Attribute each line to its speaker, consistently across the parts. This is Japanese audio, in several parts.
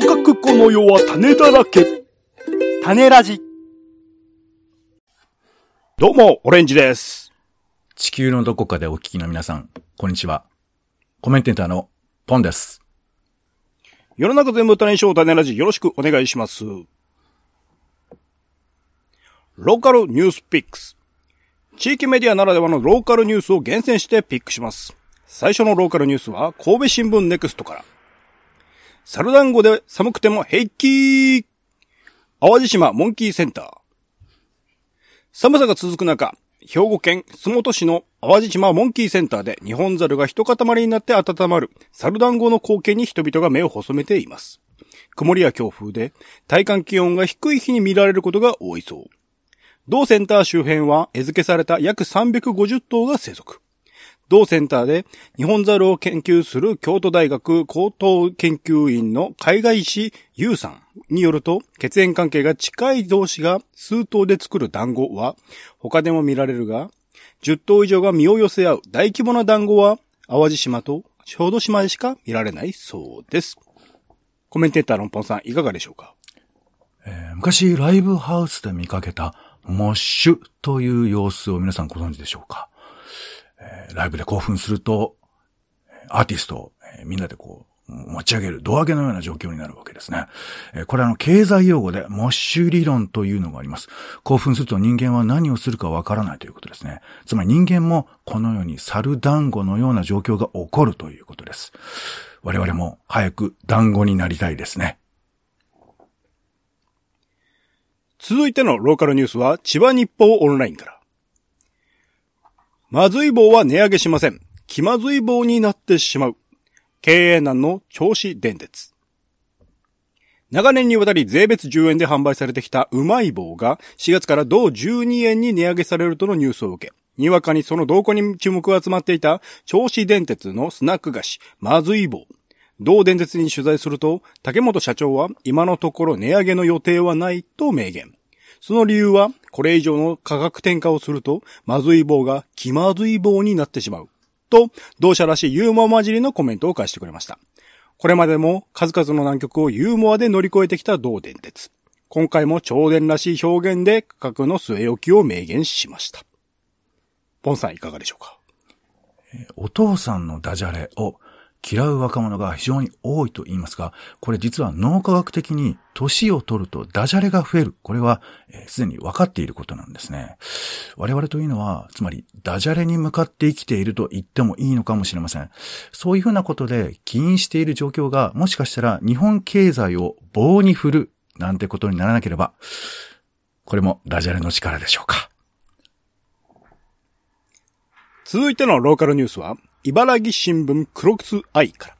Speaker 1: とかくこの世は種だらけ。種ラジ。どうも、オレンジです。
Speaker 2: 地球のどこかでお聞きの皆さん、こんにちは。コメンテーターのポンです。
Speaker 1: 世の中全部種にしよう種ラジ。よろしくお願いします。ローカルニュースピックス。地域メディアならではのローカルニュースを厳選してピックします。最初のローカルニュースは神戸新聞ネクストから。猿団子で寒くても平気淡路島モンキーセンター。寒さが続く中、兵庫県洲本市の淡路島モンキーセンターで日本猿が一塊になって温まる猿団子の光景に人々が目を細めています。曇りや強風で体感気温が低い日に見られることが多いそう。同センター周辺は餌付けされた約350頭が生息。同センターで日本猿を研究する京都大学高等研究員の海外師優さんによると、血縁関係が近い同士が数頭で作る団子は他でも見られるが、10頭以上が身を寄せ合う大規模な団子は淡路島と小豆島でしか見られないそうです。コメンテーターのポンさんいかがでしょうか？
Speaker 2: えー昔、ライブハウスで見かけた、モッシュという様子を皆さんご存知でしょうか、えライブで興奮すると、アーティストを、えみんなでこう、持ち上げる、胴上げのような状況になるわけですね。えこれあの、経済用語で、モッシュ理論というのがあります。興奮すると人間は何をするかわからないということですね。つまり人間もこのように猿団子のような状況が起こるということです。我々も早く団子になりたいですね。
Speaker 1: 続いてのローカルニュースは千葉日報オンラインから。まずい棒は値上げしません。気まずい棒になってしまう。経営難の銚子電鉄。長年にわたり税別10円で販売されてきたうまい棒が4月から同12円に値上げされるとのニュースを受け、にわかにその動向に注目が集まっていた銚子電鉄のスナック菓子、まずい棒。同電鉄に取材すると、竹本社長は今のところ値上げの予定はないと明言。その理由は、これ以上の価格転嫁をすると、まずい棒が気まずい棒になってしまう。と、同社らしいユーモア混じりのコメントを返してくれました。これまでも数々の難局をユーモアで乗り越えてきた同電鉄。今回も超電らしい表現で価格の据え置きを明言しました。ポンさんいかがでしょうか？
Speaker 2: お父さんのダジャレを嫌う若者が非常に多いと言いますが、これ実は脳科学的に年を取るとダジャレが増える。これはえーすで、に分かっていることなんですね。我々というのは、つまりダジャレに向かって生きていると言ってもいいのかもしれません。そういうふうなことで起因している状況がもしかしたら日本経済を棒に振るなんてことにならなければ、これもダジャレの力でしょうか。
Speaker 1: 続いてのローカルニュースは、茨城新聞クロスアイから。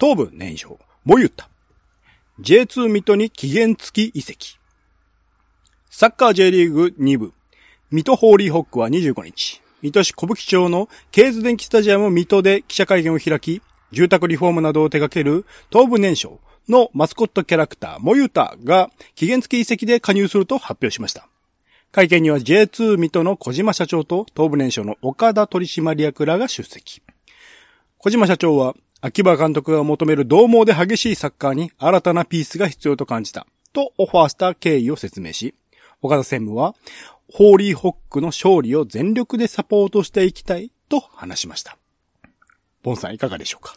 Speaker 1: 東部年少、モユタ。J2 水戸に期限付き移籍。サッカー J リーグ2部、水戸ホーリーホックは25日、水戸市小吹町のケーズ電気スタジアム水戸で記者会見を開き、住宅リフォームなどを手掛ける東部年少のマスコットキャラクター、モユタが期限付き移籍で加入すると発表しました。会見には J2 水戸の小島社長と東部年少の岡田取締役らが出席。小島社長は、秋葉監督が求める獰猛で激しいサッカーに新たなピースが必要と感じた、とオファーした経緯を説明し、岡田専務は、ホーリーホックの勝利を全力でサポートしていきたいと話しました。ボンさんいかがでしょうか？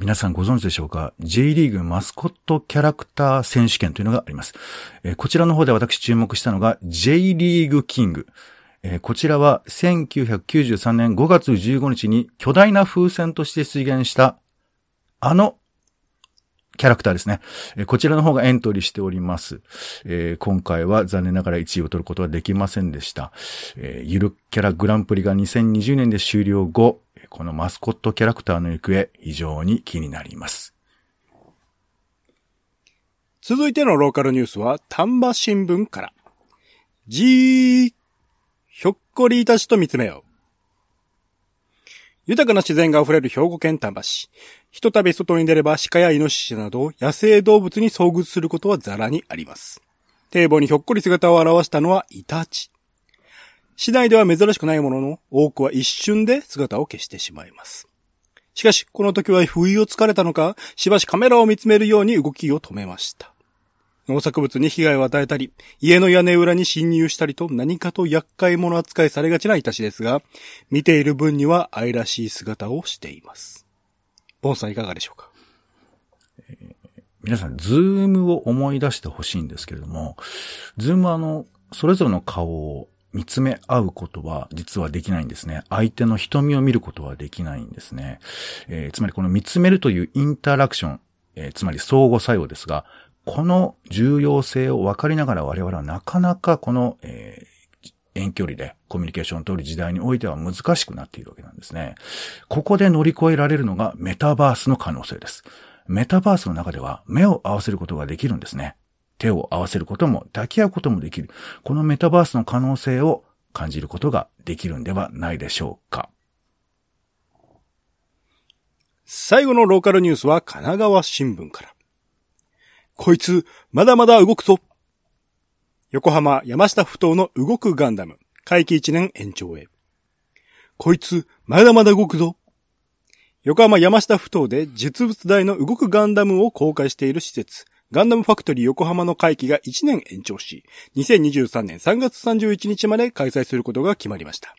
Speaker 2: 皆さんご存知でしょうか ?J リーグマスコットキャラクター選手権というのがあります。こちらの方で私注目したのが J リーグキング。こちらは1993年5月15日に巨大な風船として出現したあのキャラクターですね。こちらの方がエントリーしております。え今回は残念ながら1位を取ることはできませんでした。えゆるキャラグランプリが2020年で終了後、このマスコットキャラクターの行方、非常に気になります。
Speaker 1: 続いてのローカルニュースは、丹波新聞から。じー、ひょっこりいたちと見つめよう。豊かな自然が溢れる兵庫県丹波市。ひとたび外に出れば鹿やイノシシなど野生動物に遭遇することはザラにあります。堤防にひょっこり姿を現したのはイタチ。市内では珍しくないものの、多くは一瞬で姿を消してしまいます。しかし、この時は不意をつかれたのか、しばしカメラを見つめるように動きを止めました。農作物に被害を与えたり、家の屋根裏に侵入したりと何かと厄介者扱いされがちなイタチですが、見ている分には愛らしい姿をしています。ボンさんいかがでしょうか？
Speaker 2: え皆さん、 Zoom を思い出してほしいんですけれども、 Zoom はあの、それぞれの顔を見つめ合うことは実はできないんですね。相手の瞳を見ることはできないんですね。えーつまりこの見つめるというインタラクション、えーつまり相互作用ですが、この重要性を分かりながら我々はなかなかこの、えー遠距離でコミュニケーションを取る時代においては難しくなっているわけなんですね。ここで乗り越えられるのがメタバースの可能性です。メタバースの中では目を合わせることができるんですね。手を合わせることも抱き合うこともできる。このメタバースの可能性を感じることができるんではないでしょうか。
Speaker 1: 最後のローカルニュースは神奈川新聞から。こいつ、まだまだ動くぞ。横浜山下ふ頭の動くガンダム、会期1年延長へ。こいつ、まだまだ動くぞ。横浜山下ふ頭で実物大の動くガンダムを公開している施設、ガンダムファクトリー横浜の会期が1年延長し、2023年3月31日まで開催することが決まりました。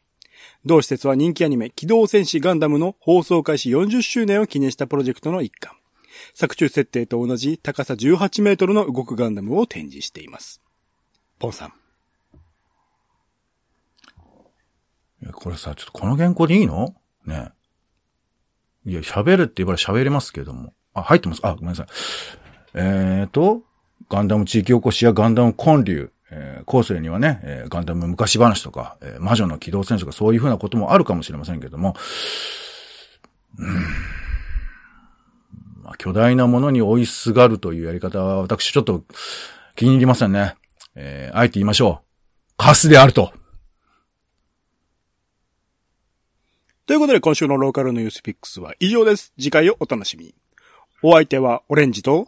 Speaker 1: 同施設は人気アニメ、機動戦士ガンダムの放送開始40周年を記念したプロジェクトの一環。作中設定と同じ高さ18メートルの動くガンダムを展示しています。ポンさん。
Speaker 2: これさ、ちょっとこの原稿でいいの？ね。いや、喋るって言えば喋れますけども。あ、入ってます。あ、ごめんなさい。えーと、ガンダム地域おこしやガンダム建立、えー後世にはね、えーガンダム昔話とか、えー魔女の機動戦士とかそういうふうなこともあるかもしれませんけども、うんまあ、巨大なものに追いすがるというやり方は私ちょっと気に入りませんね。えーあえて言いましょう。カスであると。
Speaker 1: ということで今週のローカルのニュースピックスは以上です。次回をお楽しみに。お相手はオレンジと、